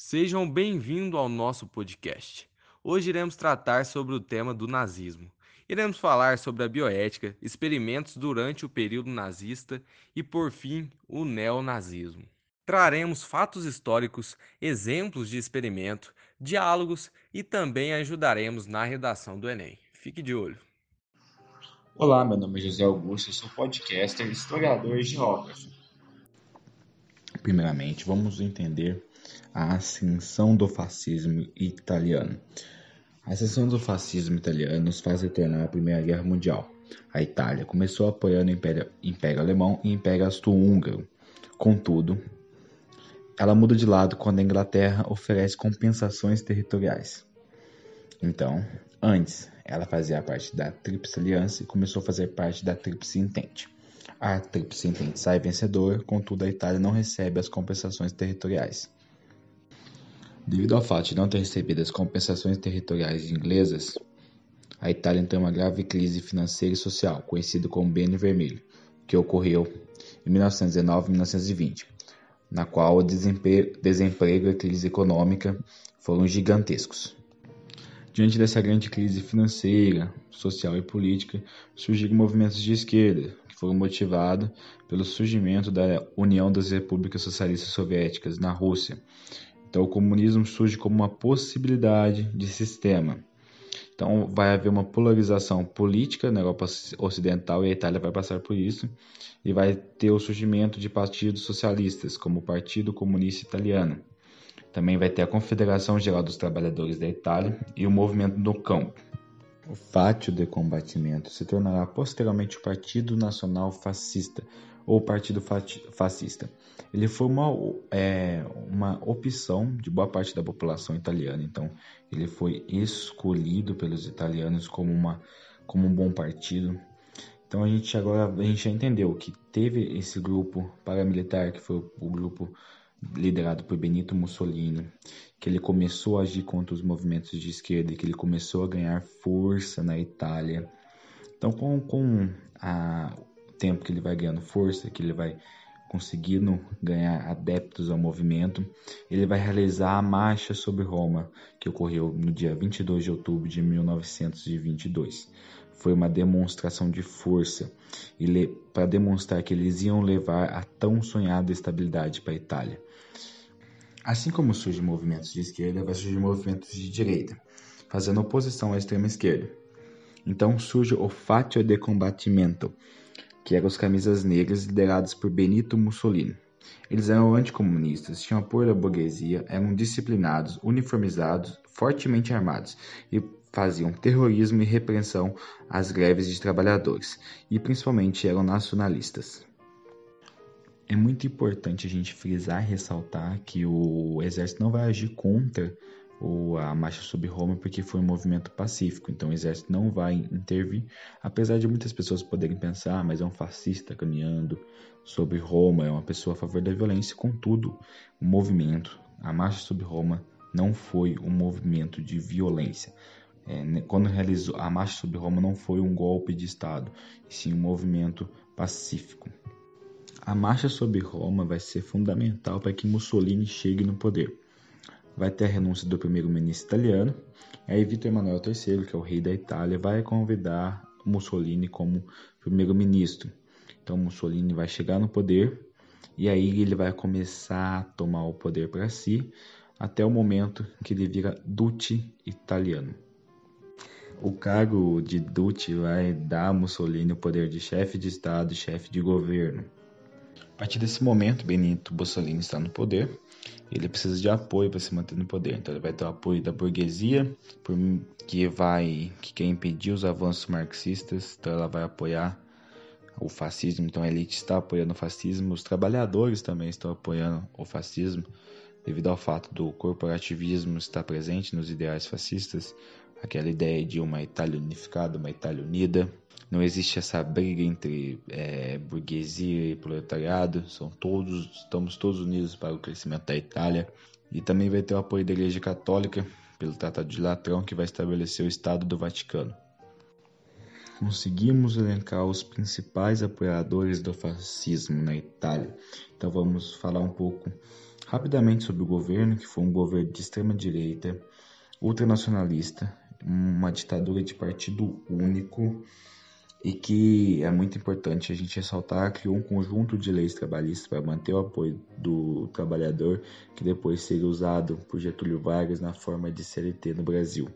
Sejam bem-vindos ao nosso podcast. Hoje iremos tratar sobre o tema do nazismo. Iremos falar sobre a bioética, experimentos durante o período nazista e, por fim, o neonazismo. Traremos fatos históricos, exemplos de experimento, diálogos e também ajudaremos na redação do Enem. Fique de olho. Olá, meu nome é José Augusto, sou podcaster, historiador e geógrafo. Primeiramente, vamos entender a ascensão do fascismo italiano. A ascensão do fascismo italiano nos faz retornar à Primeira Guerra Mundial. A Itália começou apoiando o Império, Império Alemão e o Império Austro-Húngaro. Contudo, ela muda de lado quando a Inglaterra oferece compensações territoriais. Então, antes, ela fazia parte da Tríplice Aliança e começou a fazer parte da Tríplice Entente. A Tríplice Entente sai vencedora, contudo a Itália não recebe as compensações territoriais. Devido ao fato de não ter recebido as compensações territoriais inglesas, a Itália entrou em uma grave crise financeira e social, conhecida como Biênio Vermelho, que ocorreu em 1919 e 1920, na qual o desemprego e a crise econômica foram gigantescos. Diante dessa grande crise financeira, social e política, surgiram movimentos de esquerda, que foram motivados pelo surgimento da União das Repúblicas Socialistas Soviéticas na Rússia, então, o comunismo surge como uma possibilidade de sistema. Então, vai haver uma polarização política na Europa Ocidental e a Itália vai passar por isso, e vai ter o surgimento de partidos socialistas, como o Partido Comunista Italiano. Também vai ter a Confederação Geral dos Trabalhadores da Itália e o Movimento do Campo. O Fátio de Combatimento se tornará posteriormente o Partido Nacional Fascista, ou Partido Fascista. Ele foi uma, é, uma opção de boa parte da população italiana, então ele foi escolhido pelos italianos como, uma, como um bom partido. Então a gente agora a gente já entendeu que teve esse grupo paramilitar, que foi o grupo liderado por Benito Mussolini, que ele começou a agir contra os movimentos de esquerda e que ele começou a ganhar força na Itália. Então, com, com a, tempo que ele vai ganhando força, que ele vai conseguindo ganhar adeptos ao movimento, ele vai realizar a marcha sobre Roma, que ocorreu no dia 22 de outubro de 1922. Foi uma demonstração de força para demonstrar que eles iam levar a tão sonhada estabilidade para a Itália. Assim como surgem movimentos de esquerda, vai surgir movimentos de direita, fazendo oposição à extrema esquerda. Então surge o Fatio de Combatimento, que eram os camisas negras liderados por Benito Mussolini. Eles eram anticomunistas, tinham apoio da burguesia, eram disciplinados, uniformizados, fortemente armados e faziam terrorismo e repressão às greves de trabalhadores, e principalmente eram nacionalistas. É muito importante a gente frisar e ressaltar que o exército não vai agir contra ou a marcha sobre Roma porque foi um movimento pacífico, então o exército não vai intervir, apesar de muitas pessoas poderem pensar, ah, mas é um fascista caminhando sobre Roma, é uma pessoa a favor da violência, contudo, o movimento, a marcha sobre Roma não foi um movimento de violência. É, quando realizou a marcha sobre Roma não foi um golpe de Estado, e sim um movimento pacífico. A marcha sobre Roma vai ser fundamental para que Mussolini chegue no poder vai ter a renúncia do primeiro-ministro italiano. Aí Vitor Emanuel III, que é o rei da Itália, vai convidar Mussolini como primeiro-ministro. Então Mussolini vai chegar no poder e aí ele vai começar a tomar o poder para si até o momento que ele vira duce italiano. O cargo de duce vai dar a Mussolini o poder de chefe de estado e chefe de governo. A partir desse momento, Benito Mussolini está no poder. Ele precisa de apoio para se manter no poder. Então, ele vai ter o apoio da burguesia, que vai que quer impedir os avanços marxistas. Então, ela vai apoiar o fascismo. Então, a elite está apoiando o fascismo. Os trabalhadores também estão apoiando o fascismo, devido ao fato do corporativismo estar presente nos ideais fascistas. Aquela ideia de uma Itália unificada, uma Itália unida não existe essa briga entre é, burguesia e proletariado, são todos, estamos todos unidos para o crescimento da Itália. E também vai ter o apoio da Igreja Católica pelo Tratado de Latrão, que vai estabelecer o Estado do Vaticano. Conseguimos elencar os principais apoiadores do fascismo na Itália. Então vamos falar um pouco Rapidamente sobre o governo, que foi um governo de extrema direita, ultranacionalista, uma ditadura de partido único e que é muito importante a gente ressaltar criou um conjunto de leis trabalhistas para manter o apoio do trabalhador que depois seria usado por Getúlio Vargas na forma de CLT no Brasil.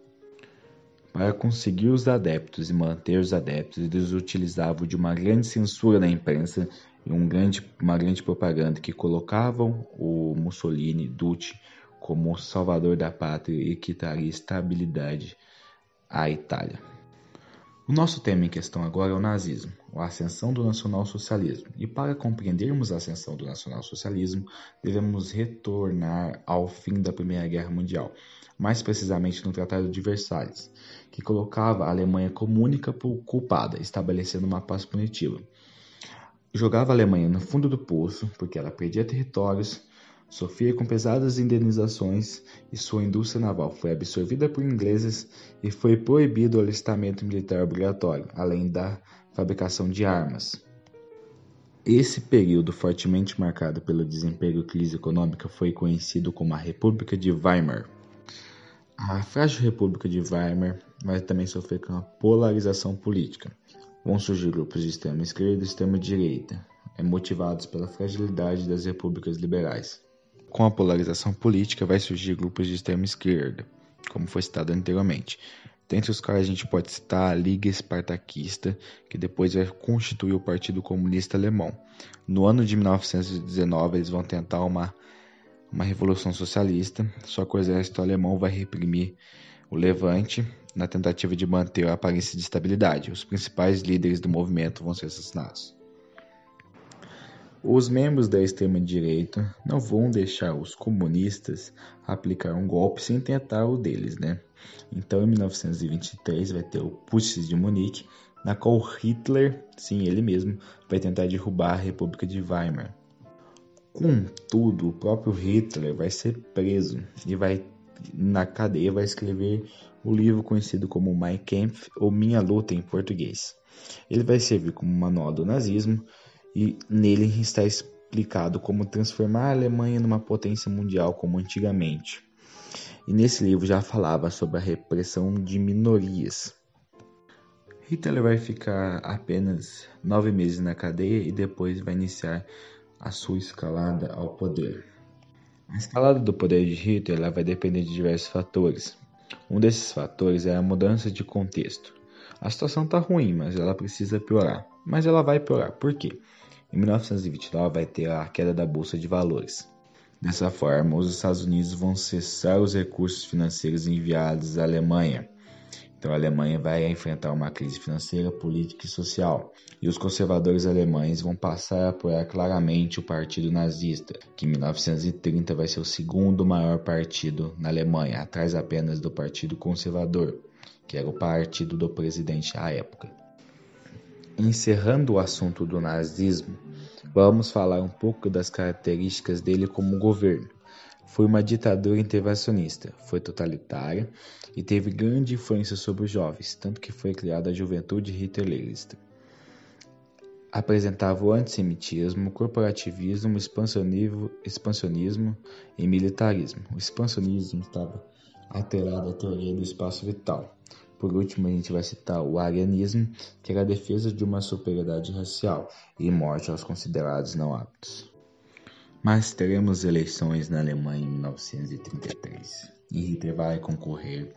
Para conseguir os adeptos e manter os adeptos, eles utilizavam de uma grande censura na imprensa e um grande, uma grande propaganda que colocavam o Mussolini, Duce, como salvador da pátria e que traria estabilidade à Itália. O nosso tema em questão agora é o nazismo, a ascensão do nacionalsocialismo. E para compreendermos a ascensão do nacionalsocialismo, devemos retornar ao fim da Primeira Guerra Mundial, mais precisamente no Tratado de Versalhes, que colocava a Alemanha como única culpada, estabelecendo uma paz punitiva. Jogava a Alemanha no fundo do poço, porque ela perdia territórios, Sofia com pesadas indenizações e sua indústria naval foi absorvida por ingleses e foi proibido o alistamento militar obrigatório, além da fabricação de armas. Esse período fortemente marcado pelo desemprego e crise econômica foi conhecido como a República de Weimar. A frágil República de Weimar vai também sofrer com a polarização política. Vão surgir grupos de extrema esquerda e extrema direita, motivados pela fragilidade das repúblicas liberais. Com a polarização política, vai surgir grupos de extrema esquerda, como foi citado anteriormente. Dentre os quais a gente pode citar a Liga Espartaquista, que depois vai constituir o Partido Comunista Alemão. No ano de 1919, eles vão tentar uma, uma revolução socialista, só que o exército alemão vai reprimir o levante na tentativa de manter a aparência de estabilidade. Os principais líderes do movimento vão ser assassinados. Os membros da extrema-direita não vão deixar os comunistas aplicar um golpe sem tentar o deles, né? Então, em 1923, vai ter o Putsch de Munique, na qual Hitler, sim, ele mesmo, vai tentar derrubar a República de Weimar. Contudo, o próprio Hitler vai ser preso e vai na cadeia vai escrever o livro conhecido como Mein Kampf ou Minha Luta em português. Ele vai servir como manual do nazismo e nele está explicado como transformar a Alemanha numa potência mundial como antigamente. E nesse livro já falava sobre a repressão de minorias. Hitler vai ficar apenas nove meses na cadeia e depois vai iniciar a sua escalada ao poder. A escalada do poder de Hitler vai depender de diversos fatores. Um desses fatores é a mudança de contexto. A situação está ruim, mas ela precisa piorar. Mas ela vai piorar. Por quê? Em 1929 vai ter a queda da bolsa de valores. Dessa forma, os Estados Unidos vão cessar os recursos financeiros enviados à Alemanha. Então a Alemanha vai enfrentar uma crise financeira, política e social. E os conservadores alemães vão passar a apoiar claramente o Partido Nazista, que em 1930 vai ser o segundo maior partido na Alemanha, atrás apenas do Partido Conservador, que era o partido do presidente à época. Encerrando o assunto do nazismo, vamos falar um pouco das características dele como governo. Foi uma ditadura intervencionista, foi totalitária e teve grande influência sobre os jovens, tanto que foi criada a juventude hitlerista. Apresentava o antissemitismo, corporativismo, expansionismo, expansionismo e militarismo. O expansionismo estava atrelado à teoria do espaço vital, por último, a gente vai citar o arianismo, que era a defesa de uma superioridade racial e morte aos considerados não aptos. Mas teremos eleições na Alemanha em 1933 e Hitler vai concorrer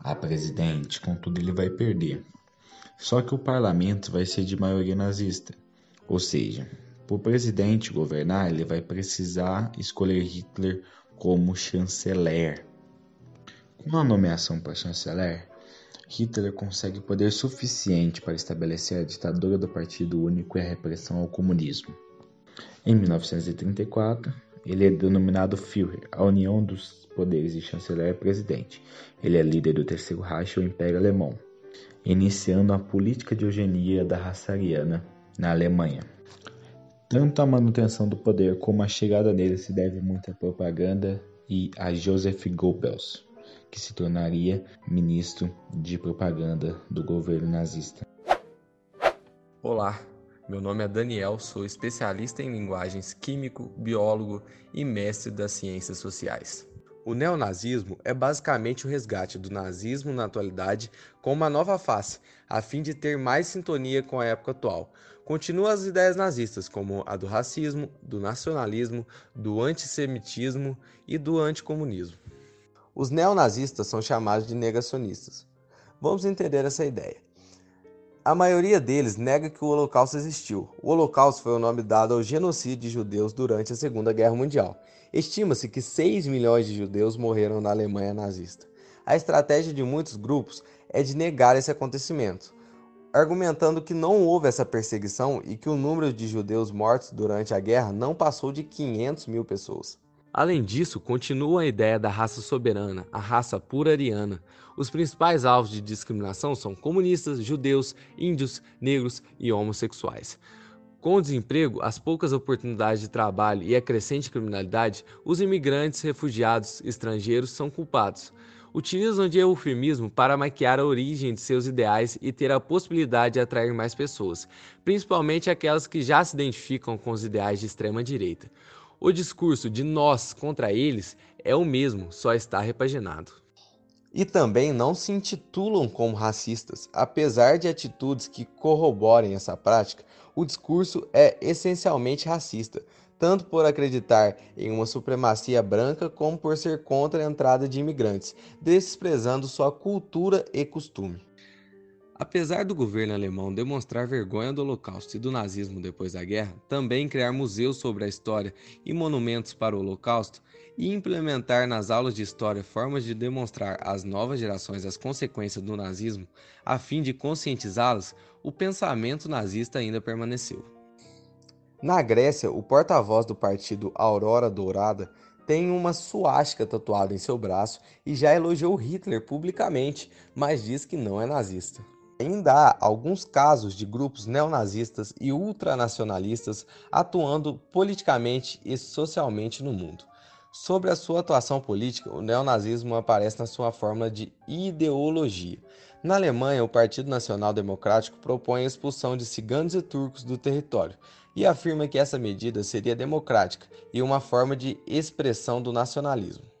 a presidente, contudo ele vai perder. Só que o parlamento vai ser de maioria nazista, ou seja, para o presidente governar, ele vai precisar escolher Hitler como chanceler. Com a nomeação para chanceler, Hitler consegue poder suficiente para estabelecer a ditadura do Partido Único e a repressão ao comunismo. Em 1934, ele é denominado Führer, a união dos poderes de chanceler e presidente. Ele é líder do Terceiro Reich, o Império Alemão, iniciando a política de eugenia da raça ariana na Alemanha. Tanto a manutenção do poder como a chegada dele se deve muito à propaganda e a Joseph Goebbels que se tornaria ministro de propaganda do governo nazista. Olá, Meu nome é Daniel, sou especialista em linguagens químico, biólogo e mestre das ciências sociais. O neonazismo é basicamente o resgate do nazismo na atualidade com uma nova face, a fim de ter mais sintonia com a época atual. Continua as ideias nazistas, como a do racismo, do nacionalismo, do antissemitismo e do anticomunismo. Os neonazistas são chamados de negacionistas. Vamos entender essa ideia. A maioria deles nega que o Holocausto existiu. O Holocausto foi o nome dado ao genocídio de judeus durante a Segunda Guerra Mundial. Estima-se que 6 milhões de judeus morreram na Alemanha nazista. A estratégia de muitos grupos é de negar esse acontecimento, argumentando que não houve essa perseguição e que o número de judeus mortos durante a guerra não passou de 500 mil pessoas. Além disso, continua a ideia da raça soberana, a raça pura ariana. Os principais alvos de discriminação são comunistas, judeus, índios, negros e homossexuais. Com o desemprego, as poucas oportunidades de trabalho e a crescente criminalidade, os imigrantes, refugiados, estrangeiros são culpados. Utilizam de eufemismo para maquiar a origem de seus ideais e ter a possibilidade de atrair mais pessoas, principalmente aquelas que já se identificam com os ideais de extrema direita. O discurso de nós contra eles é o mesmo, só está repaginado. E também não se intitulam como racistas, apesar de atitudes que corroborem essa prática, o discurso é essencialmente racista, tanto por acreditar em uma supremacia branca como por ser contra a entrada de imigrantes, desprezando sua cultura e costume. Apesar do governo alemão demonstrar vergonha do Holocausto e do nazismo depois da guerra, também criar museus sobre a história e monumentos para o Holocausto, e implementar nas aulas de história formas de demonstrar às novas gerações as consequências do nazismo, a fim de conscientizá-las, o pensamento nazista ainda permaneceu. Na Grécia, o porta-voz do partido Aurora Dourada tem uma suástica tatuada em seu braço e já elogiou Hitler publicamente, mas diz que não é nazista. Ainda há alguns casos de grupos neonazistas e ultranacionalistas atuando politicamente e socialmente no mundo. Sobre a sua atuação política, o neonazismo aparece na sua forma de ideologia. Na Alemanha, o Partido Nacional Democrático propõe a expulsão de ciganos e turcos do território e afirma que essa medida seria democrática e uma forma de expressão do nacionalismo.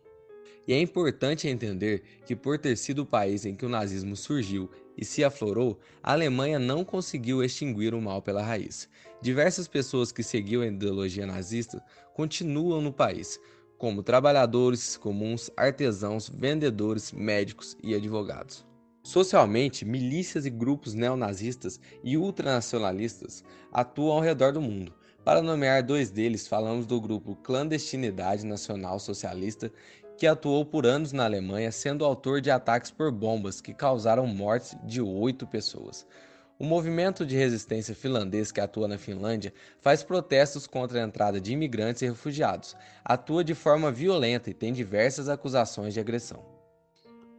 E é importante entender que, por ter sido o país em que o nazismo surgiu e se aflorou, a Alemanha não conseguiu extinguir o mal pela raiz. Diversas pessoas que seguiam a ideologia nazista continuam no país, como trabalhadores comuns, artesãos, vendedores, médicos e advogados. Socialmente, milícias e grupos neonazistas e ultranacionalistas atuam ao redor do mundo. Para nomear dois deles, falamos do grupo Clandestinidade Nacional Socialista que atuou por anos na Alemanha, sendo autor de ataques por bombas que causaram mortes de oito pessoas. O movimento de resistência finlandês que atua na Finlândia faz protestos contra a entrada de imigrantes e refugiados, atua de forma violenta e tem diversas acusações de agressão.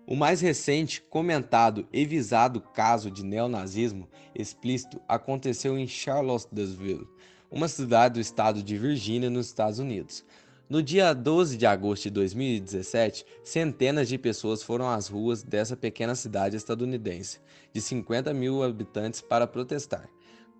O mais recente, comentado e visado caso de neonazismo explícito aconteceu em Charlottesville, uma cidade do estado de Virgínia, nos Estados Unidos. No dia 12 de agosto de 2017, centenas de pessoas foram às ruas dessa pequena cidade estadunidense, de 50 mil habitantes, para protestar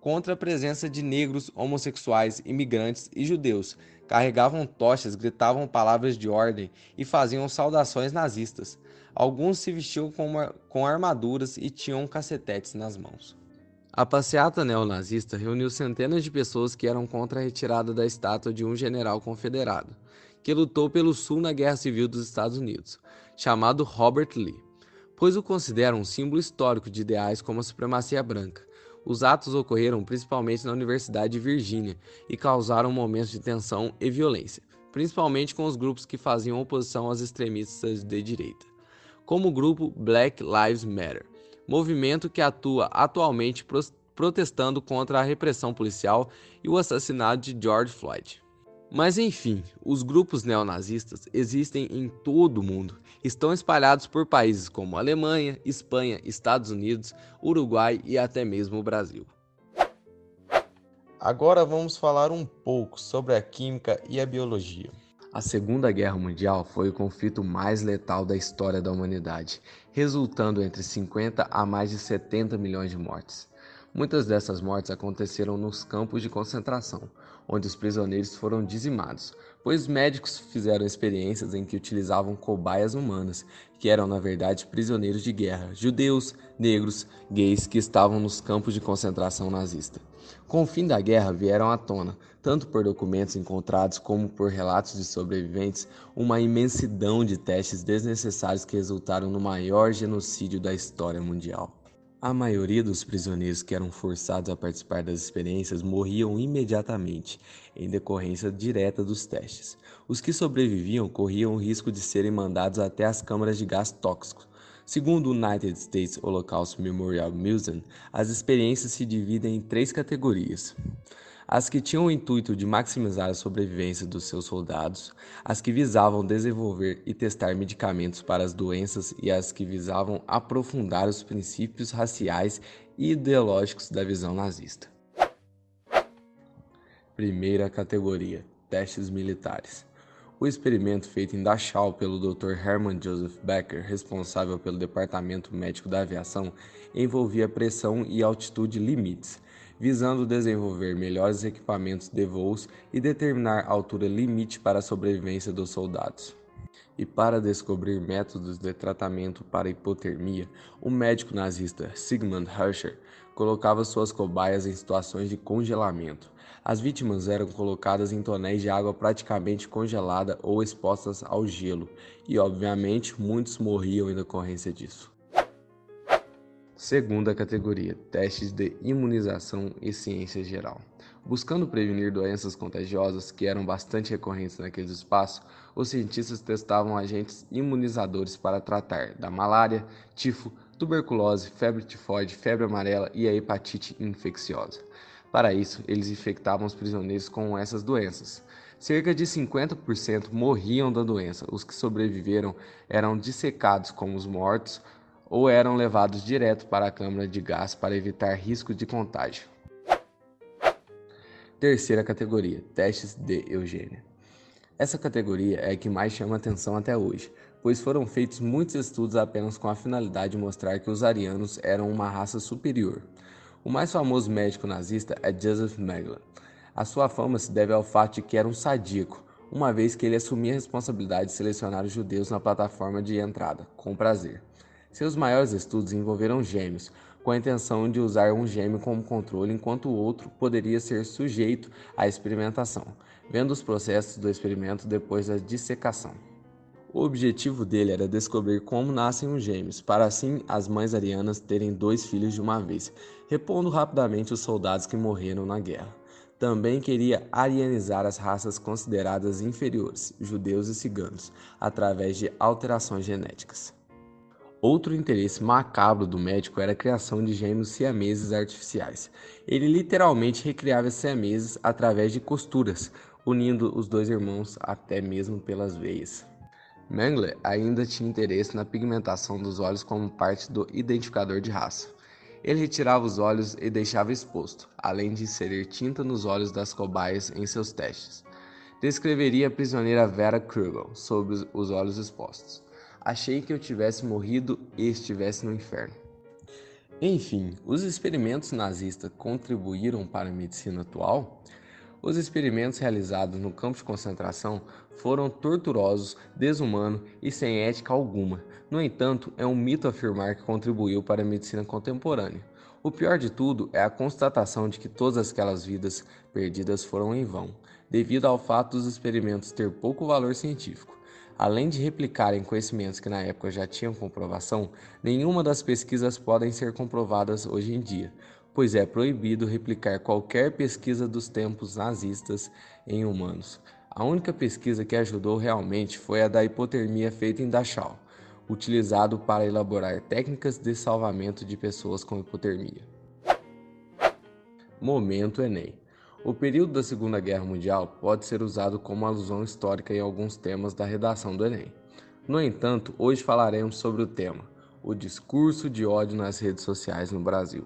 contra a presença de negros, homossexuais, imigrantes e judeus. Carregavam tochas, gritavam palavras de ordem e faziam saudações nazistas. Alguns se vestiam com, uma, com armaduras e tinham cacetetes nas mãos. A passeata neonazista reuniu centenas de pessoas que eram contra a retirada da estátua de um general confederado, que lutou pelo Sul na Guerra Civil dos Estados Unidos, chamado Robert Lee, pois o consideram um símbolo histórico de ideais como a supremacia branca. Os atos ocorreram principalmente na Universidade de Virgínia e causaram momentos de tensão e violência, principalmente com os grupos que faziam oposição aos extremistas de direita, como o grupo Black Lives Matter movimento que atua atualmente protestando contra a repressão policial e o assassinato de George Floyd. Mas enfim, os grupos neonazistas existem em todo o mundo. Estão espalhados por países como Alemanha, Espanha, Estados Unidos, Uruguai e até mesmo o Brasil. Agora vamos falar um pouco sobre a química e a biologia. A Segunda Guerra Mundial foi o conflito mais letal da história da humanidade, resultando entre 50 a mais de 70 milhões de mortes. Muitas dessas mortes aconteceram nos campos de concentração, onde os prisioneiros foram dizimados, pois médicos fizeram experiências em que utilizavam cobaias humanas, que eram na verdade prisioneiros de guerra, judeus, negros, gays que estavam nos campos de concentração nazista. Com o fim da guerra vieram à tona, tanto por documentos encontrados como por relatos de sobreviventes, uma imensidão de testes desnecessários que resultaram no maior genocídio da história mundial. A maioria dos prisioneiros que eram forçados a participar das experiências morriam imediatamente, em decorrência direta dos testes. Os que sobreviviam corriam o risco de serem mandados até as câmaras de gás tóxicos. Segundo o United States Holocaust Memorial Museum, as experiências se dividem em três categorias as que tinham o intuito de maximizar a sobrevivência dos seus soldados, as que visavam desenvolver e testar medicamentos para as doenças e as que visavam aprofundar os princípios raciais e ideológicos da visão nazista. Primeira categoria: testes militares. O experimento feito em Dachau pelo Dr. Hermann Joseph Becker, responsável pelo Departamento Médico da Aviação, envolvia pressão e altitude limites visando desenvolver melhores equipamentos de voos e determinar a altura limite para a sobrevivência dos soldados. E para descobrir métodos de tratamento para hipotermia, o médico nazista Sigmund Herrscher colocava suas cobaias em situações de congelamento. As vítimas eram colocadas em tonéis de água praticamente congelada ou expostas ao gelo, e obviamente muitos morriam em decorrência disso. Segunda categoria: testes de imunização e ciência geral. Buscando prevenir doenças contagiosas que eram bastante recorrentes naqueles espaços, os cientistas testavam agentes imunizadores para tratar da malária, tifo, tuberculose, febre tifoide, febre amarela e a hepatite infecciosa. Para isso, eles infectavam os prisioneiros com essas doenças. Cerca de 50% morriam da doença. Os que sobreviveram eram dissecados como os mortos ou eram levados direto para a câmara de gás para evitar risco de contágio. Terceira categoria: testes de eugênia. Essa categoria é a que mais chama atenção até hoje, pois foram feitos muitos estudos apenas com a finalidade de mostrar que os arianos eram uma raça superior. O mais famoso médico nazista é Joseph Mengele. A sua fama se deve ao fato de que era um sadíaco, uma vez que ele assumia a responsabilidade de selecionar os judeus na plataforma de entrada, com prazer. Seus maiores estudos envolveram gêmeos, com a intenção de usar um gêmeo como controle enquanto o outro poderia ser sujeito à experimentação, vendo os processos do experimento depois da dissecação. O objetivo dele era descobrir como nascem os gêmeos, para assim as mães arianas terem dois filhos de uma vez, repondo rapidamente os soldados que morreram na guerra. Também queria arianizar as raças consideradas inferiores, judeus e ciganos, através de alterações genéticas. Outro interesse macabro do médico era a criação de gêmeos siameses artificiais. Ele literalmente recriava siameses através de costuras, unindo os dois irmãos até mesmo pelas veias. Mengele ainda tinha interesse na pigmentação dos olhos como parte do identificador de raça. Ele retirava os olhos e deixava exposto, além de inserir tinta nos olhos das cobaias em seus testes. Descreveria a prisioneira Vera Krugel sob os olhos expostos. Achei que eu tivesse morrido e estivesse no inferno. Enfim, os experimentos nazistas contribuíram para a medicina atual? Os experimentos realizados no campo de concentração foram torturosos, desumanos e sem ética alguma. No entanto, é um mito afirmar que contribuiu para a medicina contemporânea. O pior de tudo é a constatação de que todas aquelas vidas perdidas foram em vão, devido ao fato dos experimentos ter pouco valor científico. Além de replicarem conhecimentos que na época já tinham comprovação, nenhuma das pesquisas podem ser comprovadas hoje em dia, pois é proibido replicar qualquer pesquisa dos tempos nazistas em humanos. A única pesquisa que ajudou realmente foi a da hipotermia feita em Dachau, utilizado para elaborar técnicas de salvamento de pessoas com hipotermia. Momento Enem. O período da Segunda Guerra Mundial pode ser usado como alusão histórica em alguns temas da redação do Enem. No entanto, hoje falaremos sobre o tema: o discurso de ódio nas redes sociais no Brasil.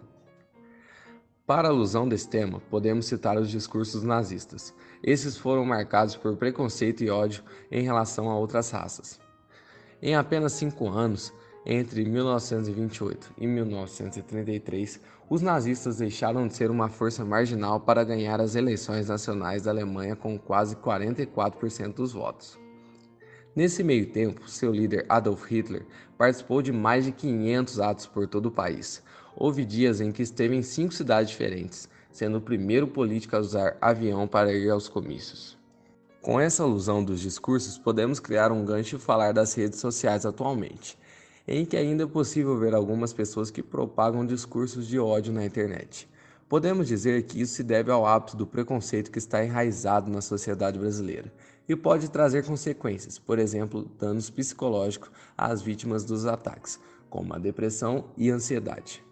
Para alusão desse tema, podemos citar os discursos nazistas. Esses foram marcados por preconceito e ódio em relação a outras raças. Em apenas cinco anos, Entre 1928 e 1933, os nazistas deixaram de ser uma força marginal para ganhar as eleições nacionais da Alemanha com quase 44% dos votos. Nesse meio tempo, seu líder Adolf Hitler participou de mais de 500 atos por todo o país. Houve dias em que esteve em cinco cidades diferentes, sendo o primeiro político a usar avião para ir aos comícios. Com essa alusão dos discursos, podemos criar um gancho e falar das redes sociais atualmente, em que ainda é possível ver algumas pessoas que propagam discursos de ódio na internet. Podemos dizer que isso se deve ao hábito do preconceito que está enraizado na sociedade brasileira e pode trazer consequências, por exemplo, danos psicológicos às vítimas dos ataques, como a depressão e ansiedade.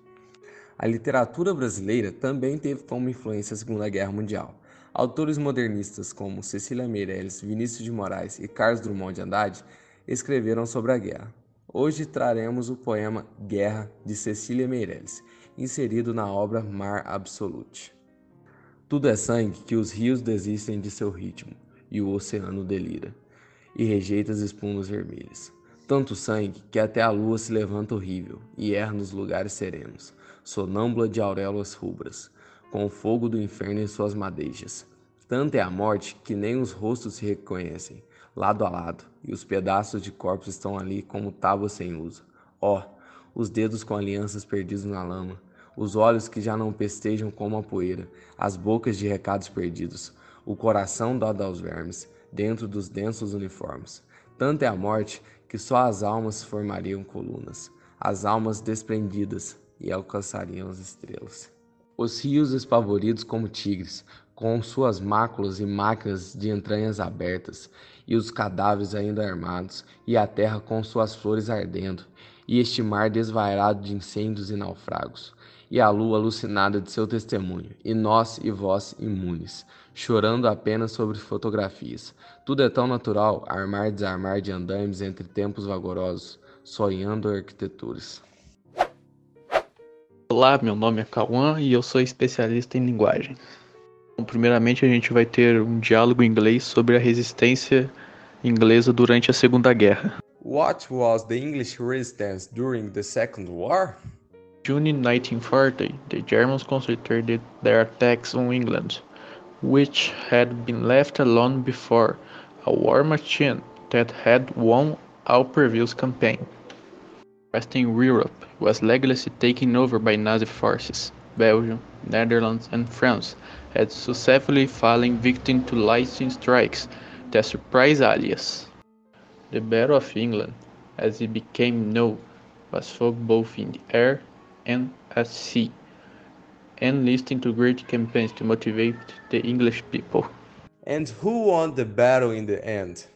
A literatura brasileira também teve como influência a Segunda Guerra Mundial. Autores modernistas como Cecília Meirelles, Vinícius de Moraes e Carlos Drummond de Andrade escreveram sobre a guerra. Hoje traremos o poema Guerra de Cecília Meirelles, inserido na obra Mar Absolute. Tudo é sangue que os rios desistem de seu ritmo e o oceano delira, e rejeita as espumas vermelhas. Tanto sangue que até a lua se levanta horrível e erra nos lugares serenos, sonâmbula de auréolas rubras, com o fogo do inferno em suas madejas. Tanta é a morte que nem os rostos se reconhecem, lado a lado, e os pedaços de corpos estão ali como tábuas sem uso. Ó, oh, os dedos com alianças perdidos na lama, os olhos que já não pestejam como a poeira, as bocas de recados perdidos, o coração dado aos vermes, dentro dos densos uniformes. Tanta é a morte que só as almas formariam colunas, as almas desprendidas e alcançariam as estrelas. Os rios espavoridos como tigres, com suas máculas e máquinas de entranhas abertas, e os cadáveres ainda armados, e a terra com suas flores ardendo, e este mar desvairado de incêndios e naufragos, e a lua alucinada de seu testemunho, e nós e vós imunes, chorando apenas sobre fotografias. Tudo é tão natural, armar e desarmar de andames entre tempos vagarosos, sonhando arquiteturas. Olá, meu nome é Cauã e eu sou especialista em linguagem. Bom, primeiramente, a gente vai ter um diálogo em inglês sobre a resistência inglesa durante a Segunda Guerra. What was the English resistance during the Second War? June 1940, the Germans concentrated their attacks on England, which had been left alone before, a war machine that had won all previous campaign. Western Europe was legacy taken over by Nazi forces. Belgium, Netherlands, and France had successfully fallen victim to lightning strikes, the surprise alias. The Battle of England, as it became known, was fought both in the air and at sea, and enlisting to great campaigns to motivate the English people. And who won the battle in the end?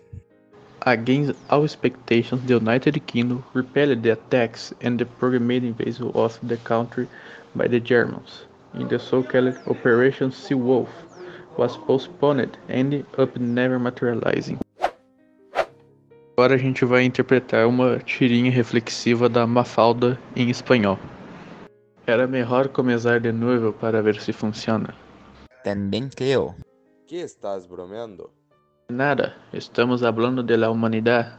Against all expectations, the United Kingdom repelled the attacks and the programmed invasion of the country by the Germans. In the so-called Operation Seawolf was postponed, ending up never materializing. Agora a gente vai interpretar uma tirinha reflexiva da Mafalda em espanhol. Era melhor começar de novo para ver se funciona. Também creo. Que estás bromeando? Nada, estamos hablando de la humanidad.